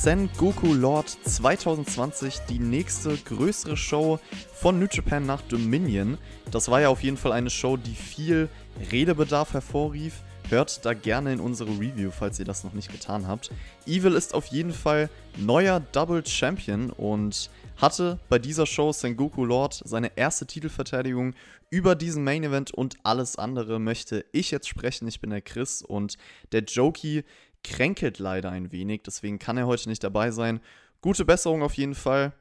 Sen Goku Lord 2020, die nächste größere Show von New Japan nach Dominion. Das war ja auf jeden Fall eine Show, die viel Redebedarf hervorrief. Hört da gerne in unsere Review, falls ihr das noch nicht getan habt. Evil ist auf jeden Fall neuer Double Champion und hatte bei dieser Show Sengoku Lord seine erste Titelverteidigung über diesen Main Event und alles andere möchte ich jetzt sprechen. Ich bin der Chris und der Jokey kränkelt leider ein wenig, deswegen kann er heute nicht dabei sein. Gute Besserung auf jeden Fall.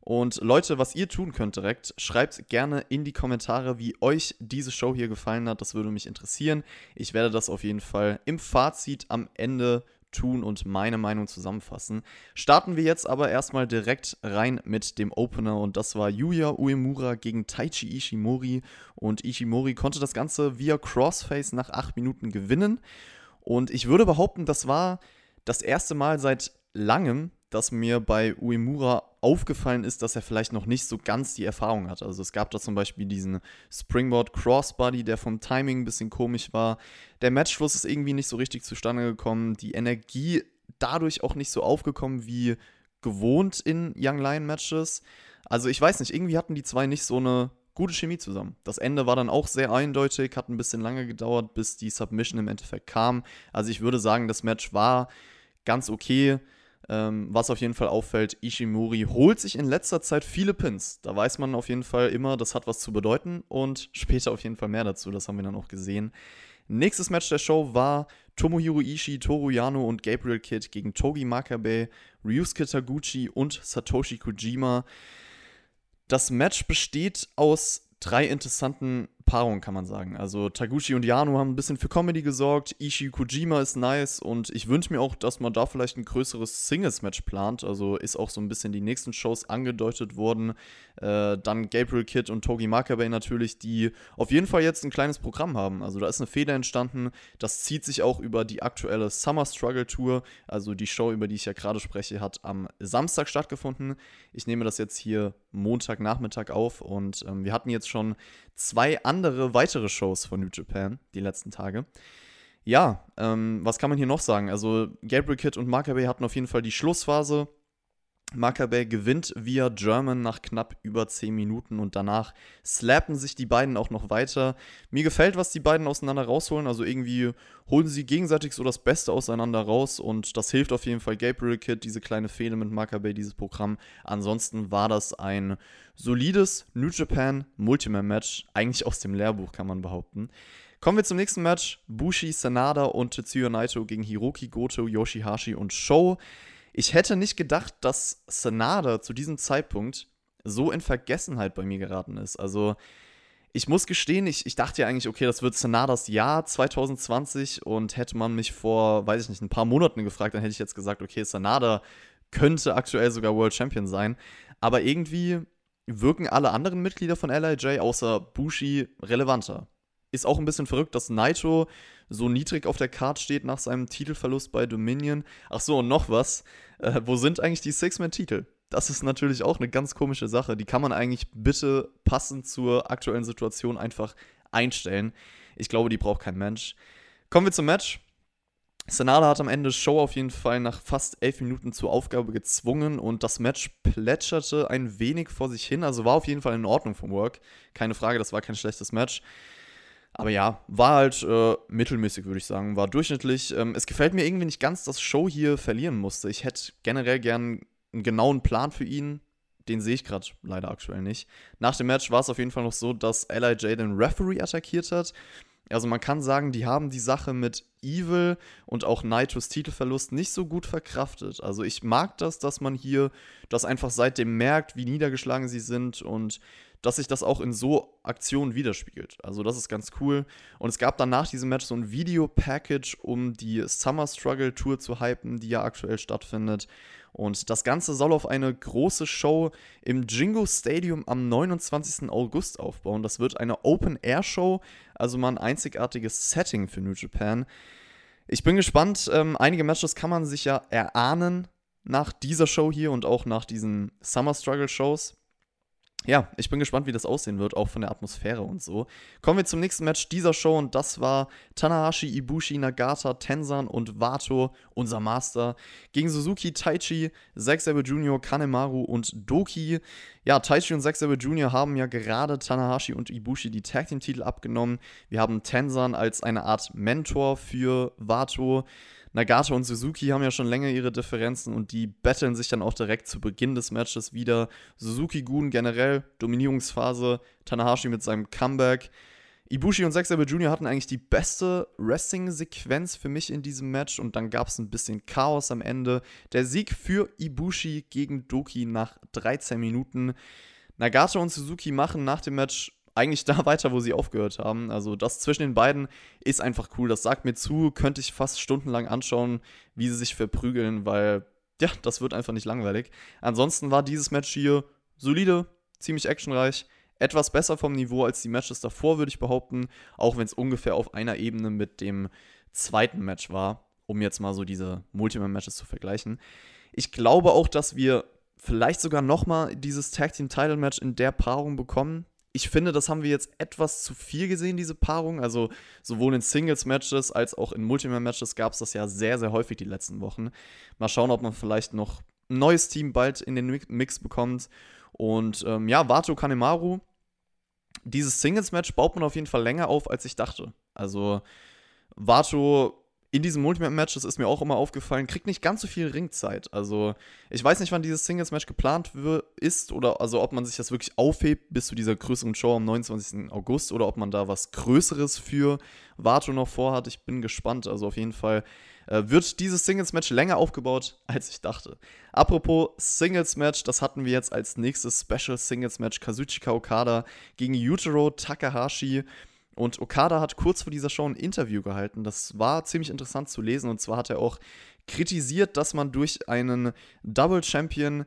Und Leute, was ihr tun könnt direkt, schreibt gerne in die Kommentare, wie euch diese Show hier gefallen hat. Das würde mich interessieren. Ich werde das auf jeden Fall im Fazit am Ende tun und meine Meinung zusammenfassen. Starten wir jetzt aber erstmal direkt rein mit dem Opener und das war Yuya Uemura gegen Taichi Ishimori und Ishimori konnte das Ganze via Crossface nach 8 Minuten gewinnen und ich würde behaupten, das war das erste Mal seit langem, dass mir bei Uemura aufgefallen ist, dass er vielleicht noch nicht so ganz die Erfahrung hat. Also es gab da zum Beispiel diesen Springboard Crossbody, der vom Timing ein bisschen komisch war. Der Matchfluss ist irgendwie nicht so richtig zustande gekommen. Die Energie dadurch auch nicht so aufgekommen wie gewohnt in Young Lion Matches. Also ich weiß nicht, irgendwie hatten die zwei nicht so eine gute Chemie zusammen. Das Ende war dann auch sehr eindeutig, hat ein bisschen lange gedauert, bis die Submission im Endeffekt kam. Also ich würde sagen, das Match war ganz okay. Ähm, was auf jeden Fall auffällt, Ishimori holt sich in letzter Zeit viele Pins. Da weiß man auf jeden Fall immer, das hat was zu bedeuten und später auf jeden Fall mehr dazu. Das haben wir dann auch gesehen. Nächstes Match der Show war Tomohiro Ishii, Toru Yano und Gabriel Kidd gegen Togi Makabe, Ryusuke Taguchi und Satoshi Kojima. Das Match besteht aus drei interessanten Paarungen, kann man sagen. Also Taguchi und Yano haben ein bisschen für Comedy gesorgt, Ishii Kojima ist nice und ich wünsche mir auch, dass man da vielleicht ein größeres Singles-Match plant. Also ist auch so ein bisschen die nächsten Shows angedeutet worden. Äh, dann Gabriel Kidd und Togi Makabe natürlich, die auf jeden Fall jetzt ein kleines Programm haben. Also da ist eine Feder entstanden. Das zieht sich auch über die aktuelle Summer Struggle Tour. Also die Show, über die ich ja gerade spreche, hat am Samstag stattgefunden. Ich nehme das jetzt hier Montagnachmittag auf und ähm, wir hatten jetzt schon zwei andere weitere Shows von New Japan die letzten Tage. Ja, ähm, was kann man hier noch sagen? Also Gabriel Kidd und Makabe hatten auf jeden Fall die Schlussphase Makabe gewinnt via German nach knapp über 10 Minuten und danach slappen sich die beiden auch noch weiter. Mir gefällt, was die beiden auseinander rausholen. Also irgendwie holen sie gegenseitig so das Beste auseinander raus und das hilft auf jeden Fall Gabriel Kid, diese kleine Fehde mit Makabe, dieses Programm. Ansonsten war das ein solides New Japan Multiman Match, eigentlich aus dem Lehrbuch kann man behaupten. Kommen wir zum nächsten Match. Bushi, Sanada und Tetsuya Naito gegen Hiroki Goto, Yoshihashi und Show. Ich hätte nicht gedacht, dass Sanada zu diesem Zeitpunkt so in Vergessenheit bei mir geraten ist. Also, ich muss gestehen, ich, ich dachte ja eigentlich, okay, das wird Sanadas Jahr 2020 und hätte man mich vor, weiß ich nicht, ein paar Monaten gefragt, dann hätte ich jetzt gesagt, okay, Sanada könnte aktuell sogar World Champion sein. Aber irgendwie wirken alle anderen Mitglieder von LIJ außer Bushi relevanter. Ist auch ein bisschen verrückt, dass Naito so niedrig auf der Card steht nach seinem Titelverlust bei Dominion. Ach so, und noch was. Äh, wo sind eigentlich die Six-Man-Titel? Das ist natürlich auch eine ganz komische Sache. Die kann man eigentlich bitte passend zur aktuellen Situation einfach einstellen. Ich glaube, die braucht kein Mensch. Kommen wir zum Match. Sanada hat am Ende Show auf jeden Fall nach fast elf Minuten zur Aufgabe gezwungen und das Match plätscherte ein wenig vor sich hin. Also war auf jeden Fall in Ordnung vom Work. Keine Frage, das war kein schlechtes Match. Aber ja, war halt äh, mittelmäßig, würde ich sagen. War durchschnittlich. Ähm, es gefällt mir irgendwie nicht ganz, dass Show hier verlieren musste. Ich hätte generell gern einen genauen Plan für ihn. Den sehe ich gerade leider aktuell nicht. Nach dem Match war es auf jeden Fall noch so, dass LIJ den Referee attackiert hat. Also man kann sagen, die haben die Sache mit Evil und auch Nitros Titelverlust nicht so gut verkraftet. Also ich mag das, dass man hier das einfach seitdem merkt, wie niedergeschlagen sie sind und dass sich das auch in so Aktionen widerspiegelt. Also das ist ganz cool. Und es gab dann nach diesem Match so ein Video-Package, um die Summer Struggle Tour zu hypen, die ja aktuell stattfindet. Und das Ganze soll auf eine große Show im Jingo Stadium am 29. August aufbauen. Das wird eine Open-Air-Show, also mal ein einzigartiges Setting für New Japan. Ich bin gespannt. Ähm, einige Matches kann man sich ja erahnen nach dieser Show hier und auch nach diesen Summer Struggle Shows. Ja, ich bin gespannt, wie das aussehen wird, auch von der Atmosphäre und so. Kommen wir zum nächsten Match dieser Show und das war Tanahashi, Ibushi, Nagata, Tensan und Wato, unser Master, gegen Suzuki, Taichi, Zack Sabre Jr., Kanemaru und Doki. Ja, Taichi und Zack Sabre Jr. haben ja gerade Tanahashi und Ibushi die Tag Team Titel abgenommen. Wir haben Tensan als eine Art Mentor für Wato. Nagata und Suzuki haben ja schon länger ihre Differenzen und die betteln sich dann auch direkt zu Beginn des Matches wieder. Suzuki-Gun generell, Dominierungsphase, Tanahashi mit seinem Comeback. Ibushi und Zack Sabre Jr. hatten eigentlich die beste Wrestling-Sequenz für mich in diesem Match und dann gab es ein bisschen Chaos am Ende. Der Sieg für Ibushi gegen Doki nach 13 Minuten. Nagata und Suzuki machen nach dem Match eigentlich da weiter, wo sie aufgehört haben. Also das zwischen den beiden ist einfach cool. Das sagt mir zu, könnte ich fast stundenlang anschauen, wie sie sich verprügeln, weil ja, das wird einfach nicht langweilig. Ansonsten war dieses Match hier solide, ziemlich actionreich, etwas besser vom Niveau als die Matches davor, würde ich behaupten, auch wenn es ungefähr auf einer Ebene mit dem zweiten Match war, um jetzt mal so diese Multiman-Matches zu vergleichen. Ich glaube auch, dass wir vielleicht sogar nochmal dieses Tag Team Title Match in der Paarung bekommen ich finde, das haben wir jetzt etwas zu viel gesehen, diese Paarung. Also sowohl in Singles-Matches als auch in Multiman-Matches gab es das ja sehr, sehr häufig die letzten Wochen. Mal schauen, ob man vielleicht noch ein neues Team bald in den Mix bekommt. Und ähm, ja, Wato Kanemaru, dieses Singles-Match baut man auf jeden Fall länger auf, als ich dachte. Also Wato in diesen Multimap-Matches ist mir auch immer aufgefallen, kriegt nicht ganz so viel Ringzeit. Also, ich weiß nicht, wann dieses Singles-Match geplant ist oder also ob man sich das wirklich aufhebt bis zu dieser größeren Show am 29. August oder ob man da was Größeres für Vato noch vorhat. Ich bin gespannt. Also, auf jeden Fall äh, wird dieses Singles-Match länger aufgebaut, als ich dachte. Apropos Singles-Match, das hatten wir jetzt als nächstes Special Singles-Match Kazuchika Okada gegen Yutaro Takahashi. Und Okada hat kurz vor dieser Show ein Interview gehalten. Das war ziemlich interessant zu lesen. Und zwar hat er auch kritisiert, dass man durch einen Double Champion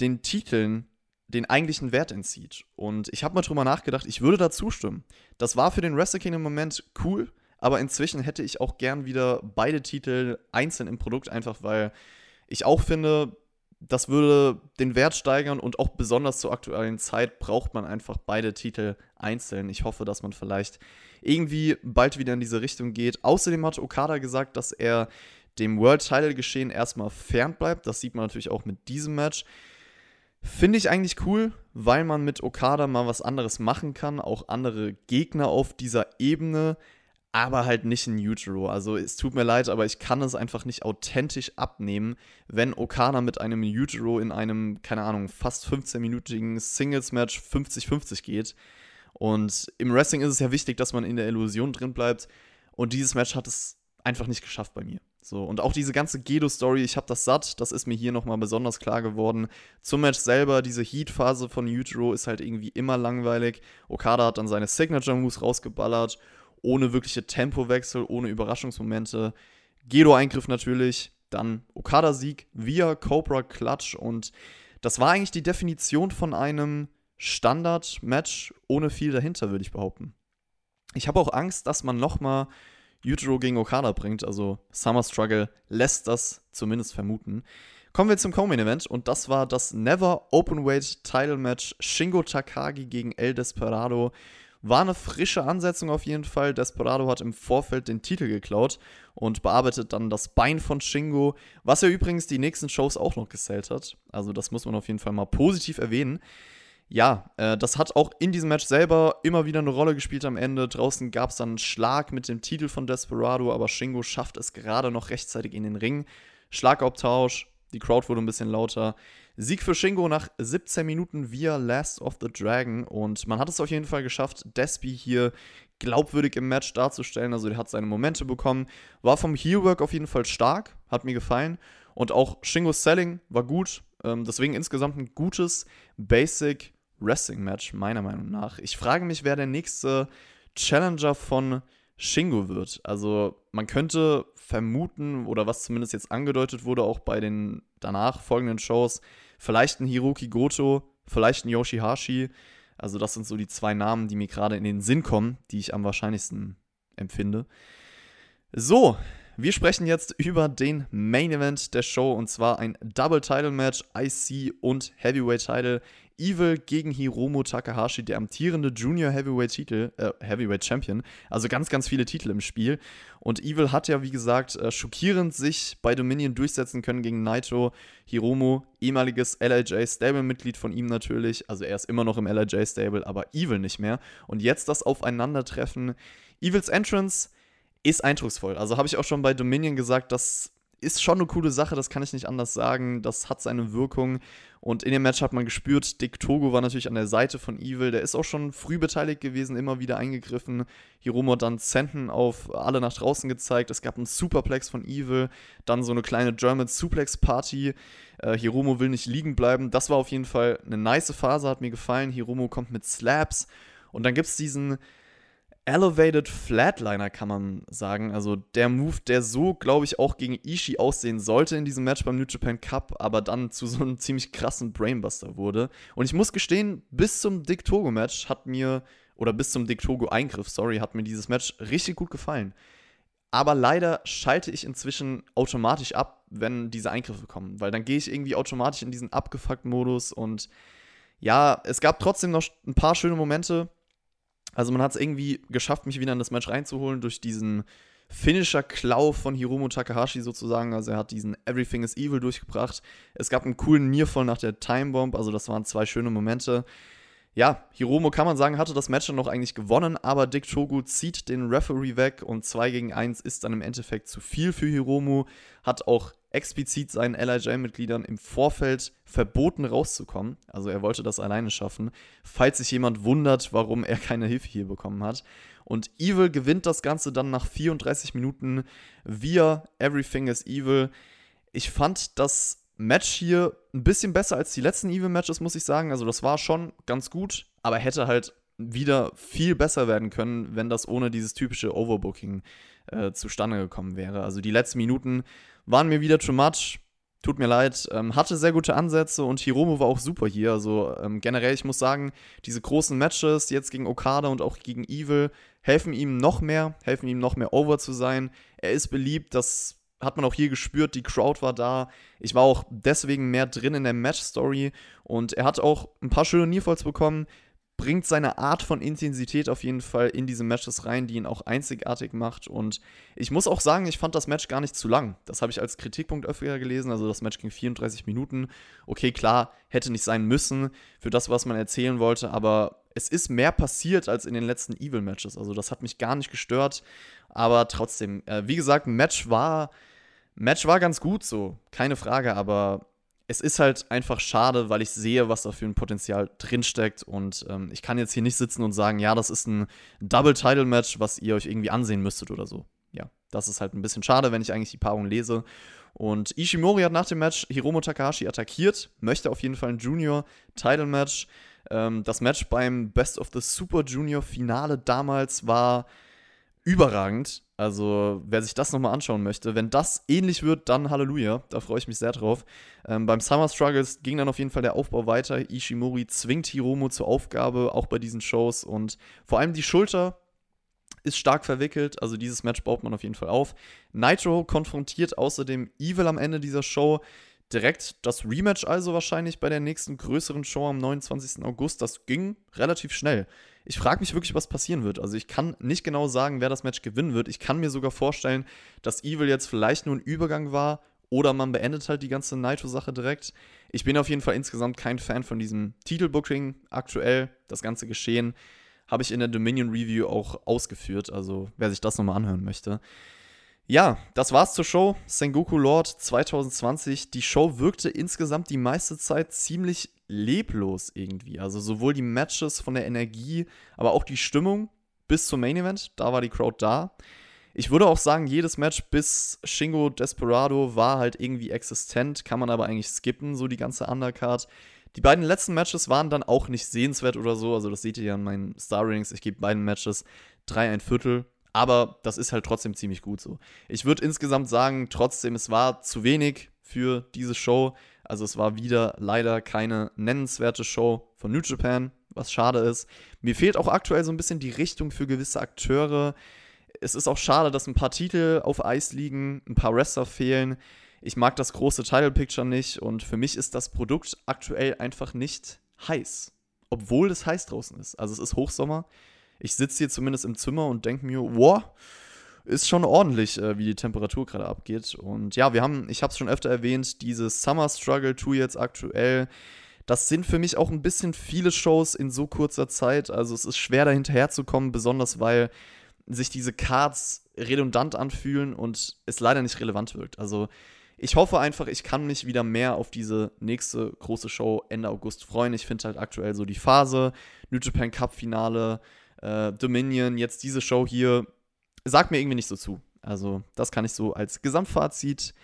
den Titeln den eigentlichen Wert entzieht. Und ich habe mal drüber nachgedacht, ich würde da zustimmen. Das war für den Wrestle Kingdom Moment cool, aber inzwischen hätte ich auch gern wieder beide Titel einzeln im Produkt, einfach weil ich auch finde, das würde den Wert steigern und auch besonders zur aktuellen Zeit braucht man einfach beide Titel einzeln. Ich hoffe, dass man vielleicht irgendwie bald wieder in diese Richtung geht. Außerdem hat Okada gesagt, dass er dem World Title Geschehen erstmal fern bleibt. Das sieht man natürlich auch mit diesem Match. Finde ich eigentlich cool, weil man mit Okada mal was anderes machen kann, auch andere Gegner auf dieser Ebene aber halt nicht in Utero. Also es tut mir leid, aber ich kann es einfach nicht authentisch abnehmen, wenn Okada mit einem Utero in einem, keine Ahnung, fast 15-minütigen Singles-Match 50-50 geht. Und im Wrestling ist es ja wichtig, dass man in der Illusion drin bleibt. Und dieses Match hat es einfach nicht geschafft bei mir. So, und auch diese ganze Gedo-Story, ich habe das satt, das ist mir hier nochmal besonders klar geworden. Zum Match selber, diese Heat-Phase von Utero ist halt irgendwie immer langweilig. Okada hat dann seine Signature-Moves rausgeballert ohne wirkliche Tempowechsel, ohne Überraschungsmomente. Gedo-Eingriff natürlich, dann Okada-Sieg via Cobra Clutch und das war eigentlich die Definition von einem Standard-Match ohne viel dahinter, würde ich behaupten. Ich habe auch Angst, dass man nochmal Yujiro gegen Okada bringt, also Summer Struggle lässt das zumindest vermuten. Kommen wir zum Co-Main Event und das war das Never Openweight Title Match Shingo Takagi gegen El Desperado. War eine frische Ansetzung auf jeden Fall. Desperado hat im Vorfeld den Titel geklaut und bearbeitet dann das Bein von Shingo, was er übrigens die nächsten Shows auch noch gesellt hat. Also das muss man auf jeden Fall mal positiv erwähnen. Ja, äh, das hat auch in diesem Match selber immer wieder eine Rolle gespielt am Ende. Draußen gab es dann einen Schlag mit dem Titel von Desperado, aber Shingo schafft es gerade noch rechtzeitig in den Ring. Schlagabtausch, die Crowd wurde ein bisschen lauter. Sieg für Shingo nach 17 Minuten via Last of the Dragon. Und man hat es auf jeden Fall geschafft, Despi hier glaubwürdig im Match darzustellen. Also, der hat seine Momente bekommen. War vom Heelwork auf jeden Fall stark, hat mir gefallen. Und auch Shingos Selling war gut. Ähm, deswegen insgesamt ein gutes Basic Wrestling Match, meiner Meinung nach. Ich frage mich, wer der nächste Challenger von Shingo wird. Also, man könnte vermuten, oder was zumindest jetzt angedeutet wurde, auch bei den danach folgenden Shows, vielleicht ein Hiroki Goto, vielleicht ein Yoshihashi. Also das sind so die zwei Namen, die mir gerade in den Sinn kommen, die ich am wahrscheinlichsten empfinde. So, wir sprechen jetzt über den Main Event der Show und zwar ein Double Title Match, IC und Heavyweight Title. Evil gegen Hiromu Takahashi, der amtierende Junior Heavyweight Titel, äh, Heavyweight Champion. Also ganz, ganz viele Titel im Spiel. Und Evil hat ja, wie gesagt, äh, schockierend sich bei Dominion durchsetzen können gegen Naito. Hiromu, ehemaliges LIJ Stable-Mitglied von ihm natürlich. Also er ist immer noch im LIJ Stable, aber Evil nicht mehr. Und jetzt das Aufeinandertreffen. Evils Entrance ist eindrucksvoll. Also habe ich auch schon bei Dominion gesagt, das ist schon eine coole Sache, das kann ich nicht anders sagen. Das hat seine Wirkung. Und in dem Match hat man gespürt, Dick Togo war natürlich an der Seite von Evil. Der ist auch schon früh beteiligt gewesen, immer wieder eingegriffen. Hiromo hat dann Senten auf alle nach draußen gezeigt. Es gab einen Superplex von Evil, dann so eine kleine German Suplex Party. Äh, Hiromo will nicht liegen bleiben. Das war auf jeden Fall eine nice Phase, hat mir gefallen. Hiromo kommt mit Slaps. Und dann gibt es diesen Elevated Flatliner, kann man sagen. Also der Move, der so, glaube ich, auch gegen Ishii aussehen sollte in diesem Match beim New Japan Cup, aber dann zu so einem ziemlich krassen Brainbuster wurde. Und ich muss gestehen, bis zum Dick Togo-Match hat mir, oder bis zum Dick Togo-Eingriff, sorry, hat mir dieses Match richtig gut gefallen. Aber leider schalte ich inzwischen automatisch ab, wenn diese Eingriffe kommen, weil dann gehe ich irgendwie automatisch in diesen Abgefuckt-Modus und ja, es gab trotzdem noch ein paar schöne Momente also man hat es irgendwie geschafft, mich wieder in das Match reinzuholen durch diesen Finisher-Klau von Hiromu Takahashi sozusagen. Also er hat diesen Everything is Evil durchgebracht. Es gab einen coolen Nearfall nach der Time Bomb, also das waren zwei schöne Momente. Ja, Hiromu kann man sagen, hatte das Match dann noch eigentlich gewonnen, aber Dick Togu zieht den Referee weg und 2 gegen 1 ist dann im Endeffekt zu viel für Hiromu. Hat auch explizit seinen LIJ-Mitgliedern im Vorfeld verboten rauszukommen. Also er wollte das alleine schaffen, falls sich jemand wundert, warum er keine Hilfe hier bekommen hat. Und Evil gewinnt das Ganze dann nach 34 Minuten via Everything is Evil. Ich fand das Match hier ein bisschen besser als die letzten Evil-Matches, muss ich sagen. Also das war schon ganz gut, aber hätte halt wieder viel besser werden können, wenn das ohne dieses typische Overbooking äh, zustande gekommen wäre. Also die letzten Minuten waren mir wieder too much. Tut mir leid. Ähm, hatte sehr gute Ansätze und Hiromo war auch super hier. Also ähm, generell, ich muss sagen, diese großen Matches jetzt gegen Okada und auch gegen Evil helfen ihm noch mehr, helfen ihm noch mehr over zu sein. Er ist beliebt, das hat man auch hier gespürt, die Crowd war da. Ich war auch deswegen mehr drin in der Match-Story und er hat auch ein paar schöne Nearfalls bekommen bringt seine Art von Intensität auf jeden Fall in diese Matches rein, die ihn auch einzigartig macht. Und ich muss auch sagen, ich fand das Match gar nicht zu lang. Das habe ich als Kritikpunkt öfter gelesen. Also das Match ging 34 Minuten. Okay, klar, hätte nicht sein müssen für das, was man erzählen wollte, aber es ist mehr passiert als in den letzten Evil-Matches. Also das hat mich gar nicht gestört. Aber trotzdem, äh, wie gesagt, Match war, Match war ganz gut so, keine Frage, aber es ist halt einfach schade, weil ich sehe, was da für ein Potenzial drinsteckt. Und ähm, ich kann jetzt hier nicht sitzen und sagen, ja, das ist ein Double-Title-Match, was ihr euch irgendwie ansehen müsstet oder so. Ja, das ist halt ein bisschen schade, wenn ich eigentlich die Paarung lese. Und Ishimori hat nach dem Match Hiromo Takahashi attackiert, möchte auf jeden Fall ein Junior-Title-Match. Ähm, das Match beim Best of the Super Junior-Finale damals war überragend. Also, wer sich das nochmal anschauen möchte, wenn das ähnlich wird, dann Halleluja. Da freue ich mich sehr drauf. Ähm, beim Summer Struggles ging dann auf jeden Fall der Aufbau weiter. Ishimori zwingt Hiromo zur Aufgabe, auch bei diesen Shows. Und vor allem die Schulter ist stark verwickelt. Also, dieses Match baut man auf jeden Fall auf. Nitro konfrontiert außerdem Evil am Ende dieser Show. Direkt das Rematch also wahrscheinlich bei der nächsten größeren Show am 29. August. Das ging relativ schnell ich frage mich wirklich, was passieren wird. Also ich kann nicht genau sagen, wer das Match gewinnen wird. Ich kann mir sogar vorstellen, dass Evil jetzt vielleicht nur ein Übergang war oder man beendet halt die ganze Naito-Sache direkt. Ich bin auf jeden Fall insgesamt kein Fan von diesem Titelbooking aktuell. Das ganze Geschehen habe ich in der Dominion Review auch ausgeführt. Also wer sich das nochmal anhören möchte. Ja, das war's zur Show. Sengoku Lord 2020. Die Show wirkte insgesamt die meiste Zeit ziemlich leblos irgendwie. Also sowohl die Matches von der Energie, aber auch die Stimmung bis zum Main Event. Da war die Crowd da. Ich würde auch sagen, jedes Match bis Shingo Desperado war halt irgendwie existent, kann man aber eigentlich skippen, so die ganze Undercard. Die beiden letzten Matches waren dann auch nicht sehenswert oder so, also das seht ihr ja in meinen Star Rings. Ich gebe beiden Matches drei ein Viertel. Aber das ist halt trotzdem ziemlich gut so. Ich würde insgesamt sagen, trotzdem, es war zu wenig für diese Show. Also es war wieder leider keine nennenswerte Show von New Japan, was schade ist. Mir fehlt auch aktuell so ein bisschen die Richtung für gewisse Akteure. es ist auch schade, dass ein paar Titel auf Eis liegen, ein paar Wrestler fehlen. Ich mag das große Title Picture nicht und für mich ist das Produkt aktuell einfach nicht heiß. Obwohl es heiß draußen ist. Also es ist Hochsommer. Ich sitze hier zumindest im Zimmer und denke mir, wow, ist schon ordentlich, äh, wie die Temperatur gerade abgeht. Und ja, wir haben, ich habe es schon öfter erwähnt, dieses Summer Struggle Tour jetzt aktuell. Das sind für mich auch ein bisschen viele Shows in so kurzer Zeit. Also es ist schwer da hinterherzukommen, besonders weil sich diese Cards redundant anfühlen und es leider nicht relevant wirkt. Also ich hoffe einfach, ich kann mich wieder mehr auf diese nächste große Show Ende August freuen. Ich finde halt aktuell so die Phase, New Japan Cup Finale, äh, Dominion, jetzt diese Show hier, sagt mir irgendwie nicht so zu. Also das kann ich so als Gesamtfazit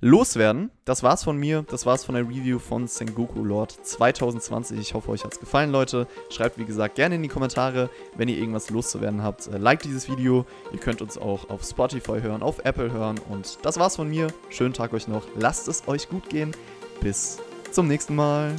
loswerden. Das war's von mir. Das war's von der Review von Sengoku Lord 2020. Ich hoffe, euch hat's gefallen, Leute. Schreibt, wie gesagt, gerne in die Kommentare, wenn ihr irgendwas loszuwerden habt. Äh, like dieses Video. Ihr könnt uns auch auf Spotify hören, auf Apple hören. Und das war's von mir. Schönen Tag euch noch. Lasst es euch gut gehen. Bis zum nächsten Mal.